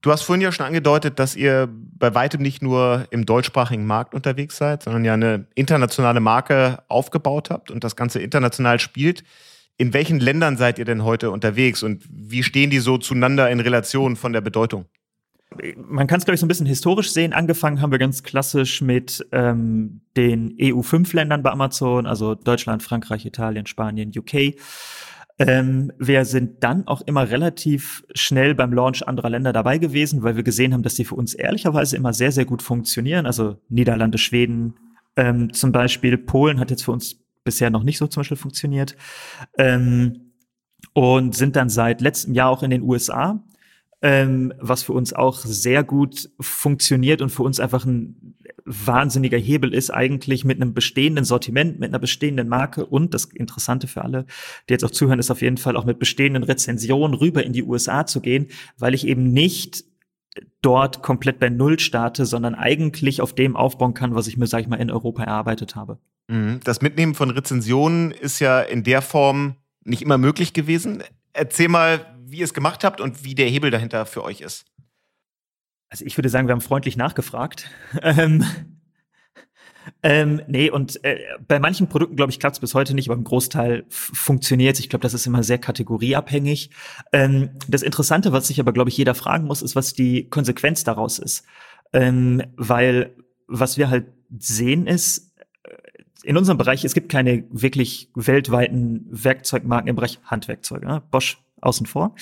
Du hast vorhin ja schon angedeutet, dass ihr bei weitem nicht nur im deutschsprachigen Markt unterwegs seid, sondern ja eine internationale Marke aufgebaut habt und das Ganze international spielt. In welchen Ländern seid ihr denn heute unterwegs und wie stehen die so zueinander in Relation von der Bedeutung? Man kann es, glaube ich, so ein bisschen historisch sehen. Angefangen haben wir ganz klassisch mit ähm, den EU5-Ländern bei Amazon, also Deutschland, Frankreich, Italien, Spanien, UK. Ähm, wir sind dann auch immer relativ schnell beim Launch anderer Länder dabei gewesen, weil wir gesehen haben, dass die für uns ehrlicherweise immer sehr, sehr gut funktionieren. Also Niederlande, Schweden ähm, zum Beispiel. Polen hat jetzt für uns bisher noch nicht so zum Beispiel funktioniert. Ähm, und sind dann seit letztem Jahr auch in den USA ähm, was für uns auch sehr gut funktioniert und für uns einfach ein wahnsinniger Hebel ist, eigentlich mit einem bestehenden Sortiment, mit einer bestehenden Marke und das Interessante für alle, die jetzt auch zuhören, ist auf jeden Fall auch mit bestehenden Rezensionen rüber in die USA zu gehen, weil ich eben nicht dort komplett bei Null starte, sondern eigentlich auf dem aufbauen kann, was ich mir, sag ich mal, in Europa erarbeitet habe. Mhm. Das Mitnehmen von Rezensionen ist ja in der Form nicht immer möglich gewesen. Erzähl mal, wie ihr es gemacht habt und wie der Hebel dahinter für euch ist. Also ich würde sagen, wir haben freundlich nachgefragt. *laughs* ähm, ähm, nee, und äh, bei manchen Produkten, glaube ich, klappt es bis heute nicht, aber im Großteil funktioniert Ich glaube, das ist immer sehr kategorieabhängig. Ähm, das Interessante, was sich aber, glaube ich, jeder fragen muss, ist, was die Konsequenz daraus ist. Ähm, weil was wir halt sehen ist, äh, in unserem Bereich, es gibt keine wirklich weltweiten Werkzeugmarken im Bereich Handwerkzeuge. Ne? Bosch außen vor.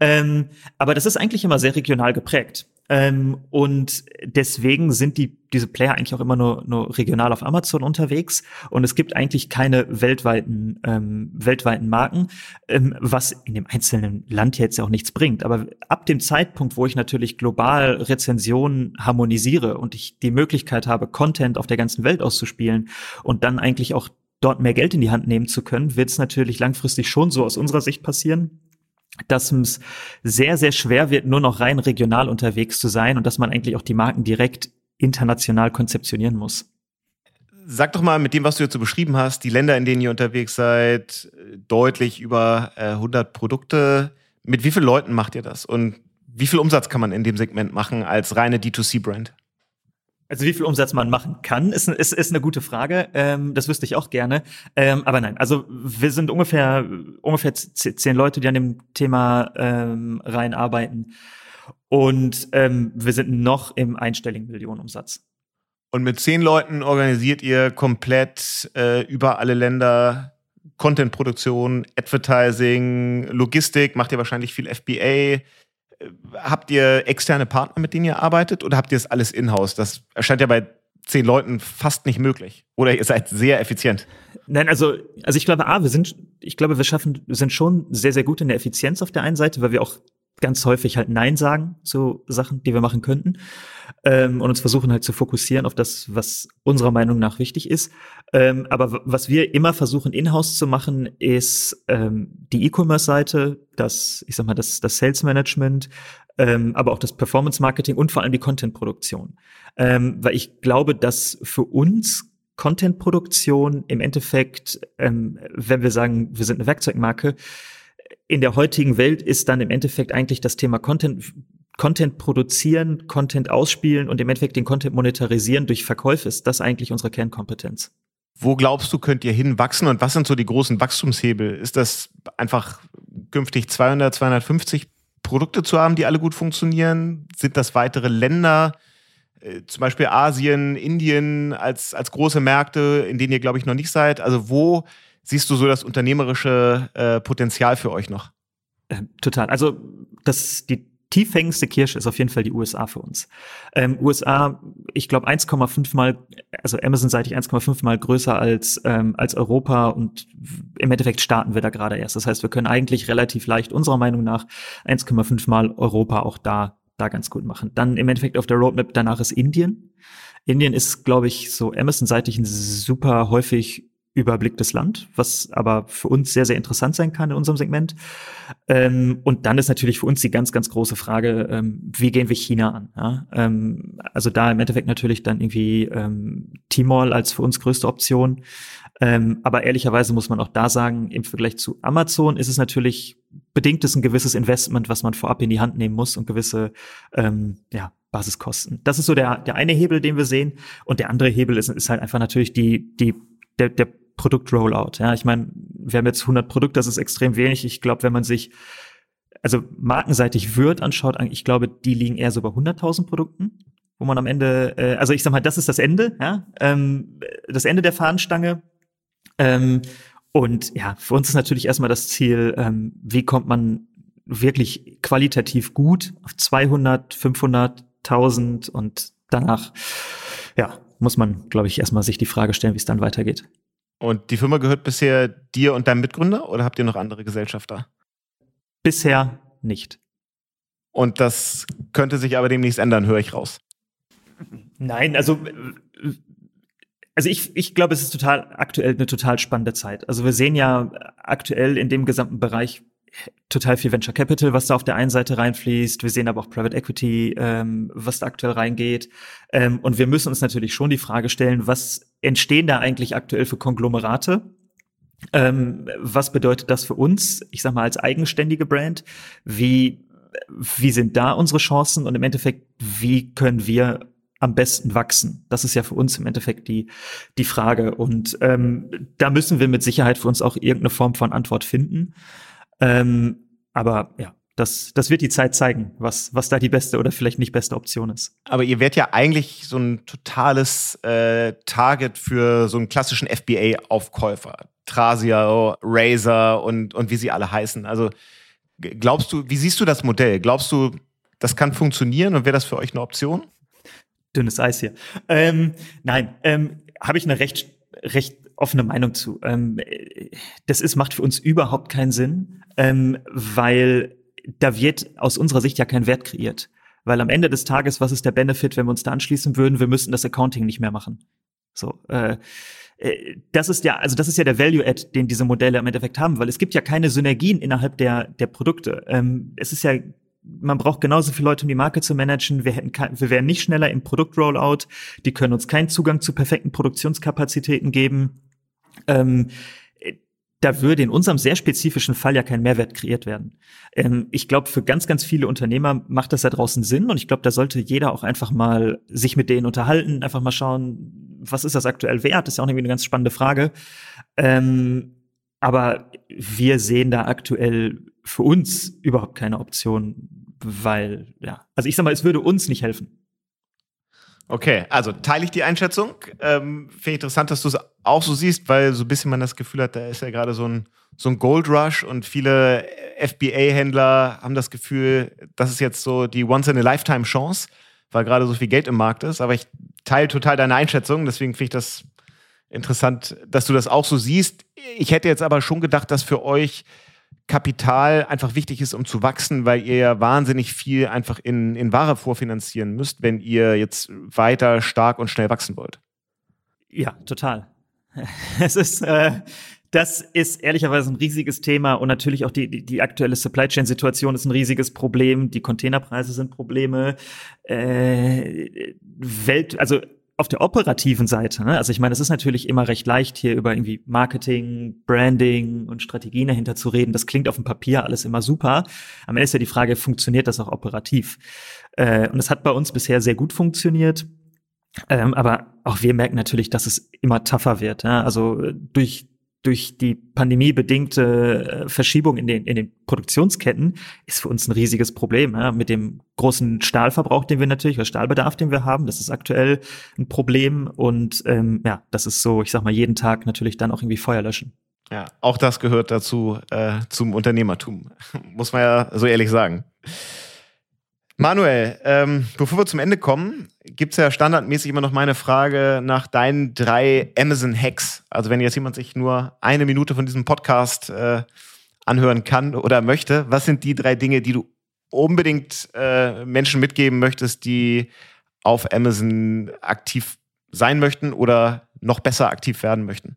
Ähm, aber das ist eigentlich immer sehr regional geprägt. Ähm, und deswegen sind die, diese Player eigentlich auch immer nur, nur regional auf Amazon unterwegs. Und es gibt eigentlich keine weltweiten, ähm, weltweiten Marken, ähm, was in dem einzelnen Land jetzt ja auch nichts bringt. Aber ab dem Zeitpunkt, wo ich natürlich global Rezensionen harmonisiere und ich die Möglichkeit habe, Content auf der ganzen Welt auszuspielen und dann eigentlich auch dort mehr Geld in die Hand nehmen zu können, wird es natürlich langfristig schon so aus unserer Sicht passieren, dass es sehr, sehr schwer wird, nur noch rein regional unterwegs zu sein und dass man eigentlich auch die Marken direkt international konzeptionieren muss. Sag doch mal mit dem, was du jetzt so beschrieben hast, die Länder, in denen ihr unterwegs seid, deutlich über äh, 100 Produkte. Mit wie vielen Leuten macht ihr das? Und wie viel Umsatz kann man in dem Segment machen als reine D2C-Brand? Also wie viel Umsatz man machen kann, ist, ist, ist eine gute Frage. Ähm, das wüsste ich auch gerne. Ähm, aber nein, also wir sind ungefähr ungefähr zehn Leute, die an dem Thema ähm, rein arbeiten. Und ähm, wir sind noch im einstelligen Millionenumsatz. Und mit zehn Leuten organisiert ihr komplett äh, über alle Länder Content-Produktion, Advertising, Logistik, macht ihr wahrscheinlich viel FBA. Habt ihr externe Partner, mit denen ihr arbeitet oder habt ihr das alles in-house? Das erscheint ja bei zehn Leuten fast nicht möglich. Oder ihr seid sehr effizient. Nein, also, also ich glaube, A, wir sind, ich glaube, wir schaffen, wir sind schon sehr, sehr gut in der Effizienz auf der einen Seite, weil wir auch ganz häufig halt Nein sagen zu Sachen, die wir machen könnten ähm, und uns versuchen halt zu fokussieren auf das, was unserer Meinung nach wichtig ist. Ähm, aber was wir immer versuchen in-house zu machen, ist ähm, die E-Commerce-Seite, das, ich sag mal, das, das Sales Management, ähm, aber auch das Performance Marketing und vor allem die Content-Produktion. Ähm, weil ich glaube, dass für uns Content-Produktion im Endeffekt, ähm, wenn wir sagen, wir sind eine Werkzeugmarke, in der heutigen Welt ist dann im Endeffekt eigentlich das Thema Content, Content produzieren, Content ausspielen und im Endeffekt den Content monetarisieren durch Verkäufe ist das eigentlich unsere Kernkompetenz. Wo glaubst du, könnt ihr hinwachsen und was sind so die großen Wachstumshebel? Ist das einfach künftig 200, 250 Produkte zu haben, die alle gut funktionieren? Sind das weitere Länder, äh, zum Beispiel Asien, Indien als, als große Märkte, in denen ihr, glaube ich, noch nicht seid? Also wo siehst du so das unternehmerische äh, Potenzial für euch noch? Äh, total. Also das die tiefhängendste Kirsche ist auf jeden Fall die USA für uns. Ähm, USA, ich glaube 1,5 mal, also Amazon-seitig 1,5 mal größer als ähm, als Europa und im Endeffekt starten wir da gerade erst. Das heißt, wir können eigentlich relativ leicht unserer Meinung nach 1,5 mal Europa auch da da ganz gut machen. Dann im Endeffekt auf der Roadmap danach ist Indien. Indien ist, glaube ich, so Amazon-seitig ein super häufig überblicktes Land, was aber für uns sehr, sehr interessant sein kann in unserem Segment. Ähm, und dann ist natürlich für uns die ganz, ganz große Frage, ähm, wie gehen wir China an? Ja? Ähm, also da im Endeffekt natürlich dann irgendwie ähm, Timor als für uns größte Option. Ähm, aber ehrlicherweise muss man auch da sagen, im Vergleich zu Amazon ist es natürlich bedingt es ein gewisses Investment, was man vorab in die Hand nehmen muss und gewisse ähm, ja, Basiskosten. Das ist so der, der eine Hebel, den wir sehen. Und der andere Hebel ist, ist halt einfach natürlich die, die, der, der Produkt-Rollout. Ja, ich meine, wir haben jetzt 100 Produkte, das ist extrem wenig. Ich glaube, wenn man sich also markenseitig Word anschaut, ich glaube, die liegen eher so bei 100.000 Produkten, wo man am Ende, äh, also ich sag mal, das ist das Ende, ja, ähm, das Ende der Fahnenstange. Ähm, und ja, für uns ist natürlich erstmal das Ziel, ähm, wie kommt man wirklich qualitativ gut auf 200, 500, 1000 und danach, ja, muss man, glaube ich, erstmal sich die Frage stellen, wie es dann weitergeht. Und die Firma gehört bisher dir und deinem Mitgründer oder habt ihr noch andere Gesellschafter? Bisher nicht. Und das könnte sich aber demnächst ändern, höre ich raus. Nein, also also ich, ich glaube, es ist total aktuell eine total spannende Zeit. Also wir sehen ja aktuell in dem gesamten Bereich total viel Venture Capital, was da auf der einen Seite reinfließt. Wir sehen aber auch Private Equity, ähm, was da aktuell reingeht. Ähm, und wir müssen uns natürlich schon die Frage stellen, was entstehen da eigentlich aktuell für Konglomerate? Ähm, was bedeutet das für uns, ich sag mal, als eigenständige Brand? Wie, wie sind da unsere Chancen? Und im Endeffekt, wie können wir am besten wachsen? Das ist ja für uns im Endeffekt die, die Frage. Und ähm, da müssen wir mit Sicherheit für uns auch irgendeine Form von Antwort finden. Ähm, aber ja, das, das wird die Zeit zeigen, was, was da die beste oder vielleicht nicht beste Option ist. Aber ihr werdet ja eigentlich so ein totales äh, Target für so einen klassischen FBA-Aufkäufer. Trasio, Razer und, und wie sie alle heißen. Also glaubst du, wie siehst du das Modell? Glaubst du, das kann funktionieren und wäre das für euch eine Option? Dünnes Eis hier. Ähm, nein, ähm, habe ich eine recht, recht offene Meinung zu. Ähm, das ist, macht für uns überhaupt keinen Sinn, ähm, weil da wird aus unserer Sicht ja kein Wert kreiert. Weil am Ende des Tages, was ist der Benefit, wenn wir uns da anschließen würden? Wir müssten das Accounting nicht mehr machen. So, äh, äh, das ist ja, also das ist ja der Value-Add, den diese Modelle im Endeffekt haben, weil es gibt ja keine Synergien innerhalb der, der Produkte. Ähm, es ist ja, man braucht genauso viele Leute, um die Marke zu managen. Wir hätten, wir wären nicht schneller im Produkt-Rollout. Die können uns keinen Zugang zu perfekten Produktionskapazitäten geben. Ähm, da würde in unserem sehr spezifischen Fall ja kein Mehrwert kreiert werden. Ähm, ich glaube, für ganz, ganz viele Unternehmer macht das da draußen Sinn und ich glaube, da sollte jeder auch einfach mal sich mit denen unterhalten, einfach mal schauen, was ist das aktuell wert? Das ist ja auch irgendwie eine ganz spannende Frage. Ähm, aber wir sehen da aktuell für uns überhaupt keine Option, weil, ja, also ich sag mal, es würde uns nicht helfen. Okay, also teile ich die Einschätzung. Ähm, Finde ich interessant, dass du es auch so siehst, weil so ein bisschen man das Gefühl hat, da ist ja gerade so ein, so ein Gold Rush und viele FBA-Händler haben das Gefühl, das ist jetzt so die Once-in-a-Lifetime-Chance, weil gerade so viel Geld im Markt ist. Aber ich teile total deine Einschätzung, deswegen finde ich das interessant, dass du das auch so siehst. Ich hätte jetzt aber schon gedacht, dass für euch Kapital einfach wichtig ist, um zu wachsen, weil ihr ja wahnsinnig viel einfach in, in Ware vorfinanzieren müsst, wenn ihr jetzt weiter stark und schnell wachsen wollt. Ja, total. *laughs* Es ist, äh, das ist ehrlicherweise ein riesiges Thema und natürlich auch die, die, die aktuelle Supply Chain Situation ist ein riesiges Problem. Die Containerpreise sind Probleme. Äh, Welt, also auf der operativen Seite, ne? also ich meine, es ist natürlich immer recht leicht, hier über irgendwie Marketing, Branding und Strategien dahinter zu reden. Das klingt auf dem Papier alles immer super. Am Ende ist ja die Frage, funktioniert das auch operativ? Äh, und es hat bei uns bisher sehr gut funktioniert. Ähm, aber auch wir merken natürlich, dass es immer tougher wird. Ja? Also durch durch die pandemiebedingte äh, Verschiebung in den, in den Produktionsketten ist für uns ein riesiges Problem. Ja? Mit dem großen Stahlverbrauch, den wir natürlich, oder Stahlbedarf, den wir haben, das ist aktuell ein Problem. Und ähm, ja, das ist so, ich sag mal, jeden Tag natürlich dann auch irgendwie Feuer löschen. Ja, auch das gehört dazu, äh, zum Unternehmertum, *laughs* muss man ja so ehrlich sagen. Manuel, ähm, bevor wir zum Ende kommen, gibt's ja standardmäßig immer noch meine Frage nach deinen drei Amazon-Hacks. Also wenn jetzt jemand sich nur eine Minute von diesem Podcast äh, anhören kann oder möchte, was sind die drei Dinge, die du unbedingt äh, Menschen mitgeben möchtest, die auf Amazon aktiv sein möchten oder noch besser aktiv werden möchten?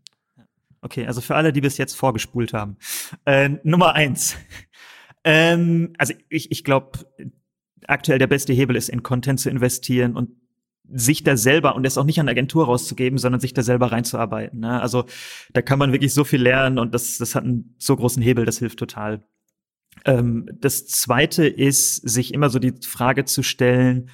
Okay, also für alle, die bis jetzt vorgespult haben. Äh, Nummer eins. Ähm, also ich, ich glaube, aktuell der beste Hebel ist, in Content zu investieren und sich da selber und das auch nicht an Agentur rauszugeben, sondern sich da selber reinzuarbeiten. Ne? Also da kann man wirklich so viel lernen und das, das hat einen so großen Hebel, das hilft total. Ähm, das zweite ist, sich immer so die Frage zu stellen,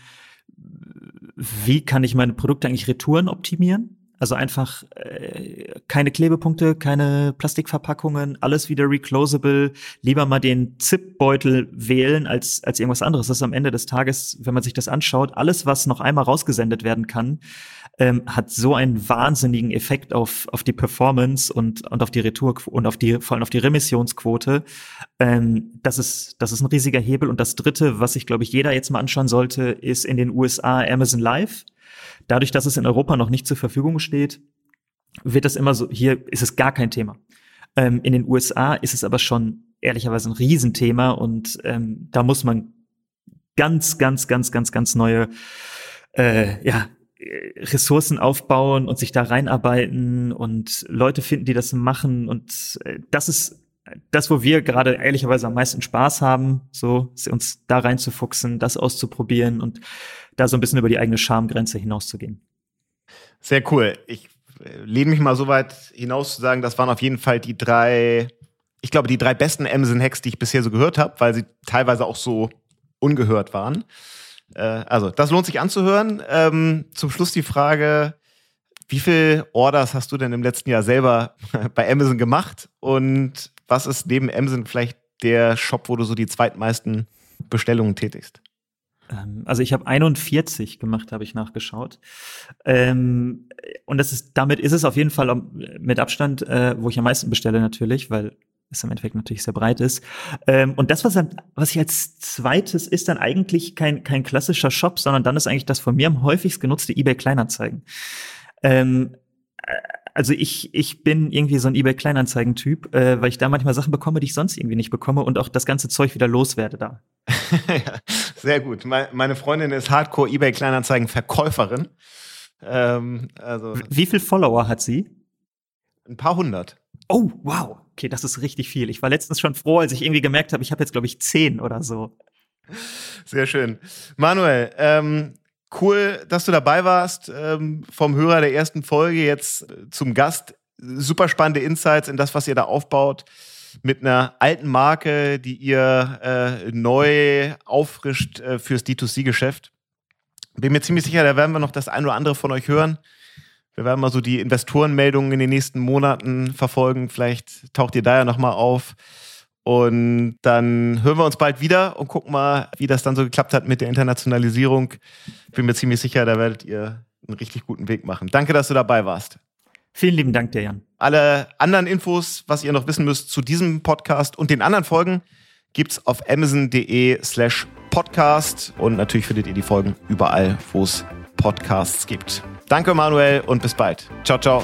wie kann ich meine Produkte eigentlich Retouren optimieren? Also einfach äh, keine Klebepunkte, keine Plastikverpackungen, alles wieder reclosable. Lieber mal den Zip-Beutel wählen als, als irgendwas anderes. Das ist am Ende des Tages, wenn man sich das anschaut, alles, was noch einmal rausgesendet werden kann, ähm, hat so einen wahnsinnigen Effekt auf, auf die Performance und, und auf die Retour und auf die, vor allem auf die Remissionsquote. Ähm, das ist, das ist ein riesiger Hebel. Und das dritte, was sich, glaube ich, jeder jetzt mal anschauen sollte, ist in den USA Amazon Live Dadurch, dass es in Europa noch nicht zur Verfügung steht, wird das immer so, hier ist es gar kein Thema. Ähm, in den USA ist es aber schon ehrlicherweise ein Riesenthema und ähm, da muss man ganz, ganz, ganz, ganz, ganz neue äh, ja, Ressourcen aufbauen und sich da reinarbeiten und Leute finden, die das machen. Und äh, das ist das, wo wir gerade ehrlicherweise am meisten Spaß haben, so uns da reinzufuchsen, das auszuprobieren und da so ein bisschen über die eigene Schamgrenze hinauszugehen. Sehr cool. Ich äh, lehne mich mal so weit hinaus zu sagen, das waren auf jeden Fall die drei, ich glaube, die drei besten Amazon-Hacks, die ich bisher so gehört habe, weil sie teilweise auch so ungehört waren. Äh, also, das lohnt sich anzuhören. Ähm, zum Schluss die Frage, wie viele Orders hast du denn im letzten Jahr selber *laughs* bei Amazon gemacht? Und was ist neben Amazon vielleicht der Shop, wo du so die zweitmeisten Bestellungen tätigst? Ähm, also ich habe 41 gemacht, habe ich nachgeschaut. Ähm, und das ist, damit ist es auf jeden Fall mit Abstand, äh, wo ich am meisten bestelle natürlich, weil es im Endeffekt natürlich sehr breit ist. Ähm, und das, was, ich als zweites ist, dann eigentlich kein, kein klassischer Shop, sondern dann ist eigentlich das von mir am häufigst genutzte eBay Kleinanzeigen. Ähm, also ich, ich bin irgendwie so ein eBay Kleinanzeigen-Typ, äh, weil ich da manchmal Sachen bekomme, die ich sonst irgendwie nicht bekomme und auch das ganze Zeug wieder loswerde da. *laughs* ja, sehr gut. Meine Freundin ist Hardcore eBay Kleinanzeigen Verkäuferin. Ähm, also Wie viel Follower hat sie? Ein paar hundert. Oh, wow. Okay, das ist richtig viel. Ich war letztens schon froh, als ich irgendwie gemerkt habe, ich habe jetzt, glaube ich, zehn oder so. Sehr schön. Manuel, ähm, cool, dass du dabei warst. Ähm, vom Hörer der ersten Folge jetzt zum Gast. Super spannende Insights in das, was ihr da aufbaut. Mit einer alten Marke, die ihr äh, neu auffrischt äh, fürs D2C-Geschäft. Bin mir ziemlich sicher, da werden wir noch das ein oder andere von euch hören. Wir werden mal so die Investorenmeldungen in den nächsten Monaten verfolgen. Vielleicht taucht ihr da ja nochmal auf. Und dann hören wir uns bald wieder und gucken mal, wie das dann so geklappt hat mit der Internationalisierung. Ich bin mir ziemlich sicher, da werdet ihr einen richtig guten Weg machen. Danke, dass du dabei warst. Vielen lieben Dank dir, Jan. Alle anderen Infos, was ihr noch wissen müsst zu diesem Podcast und den anderen Folgen, gibt's auf amazon.de slash podcast und natürlich findet ihr die Folgen überall, wo es Podcasts gibt. Danke, Manuel, und bis bald. Ciao, ciao.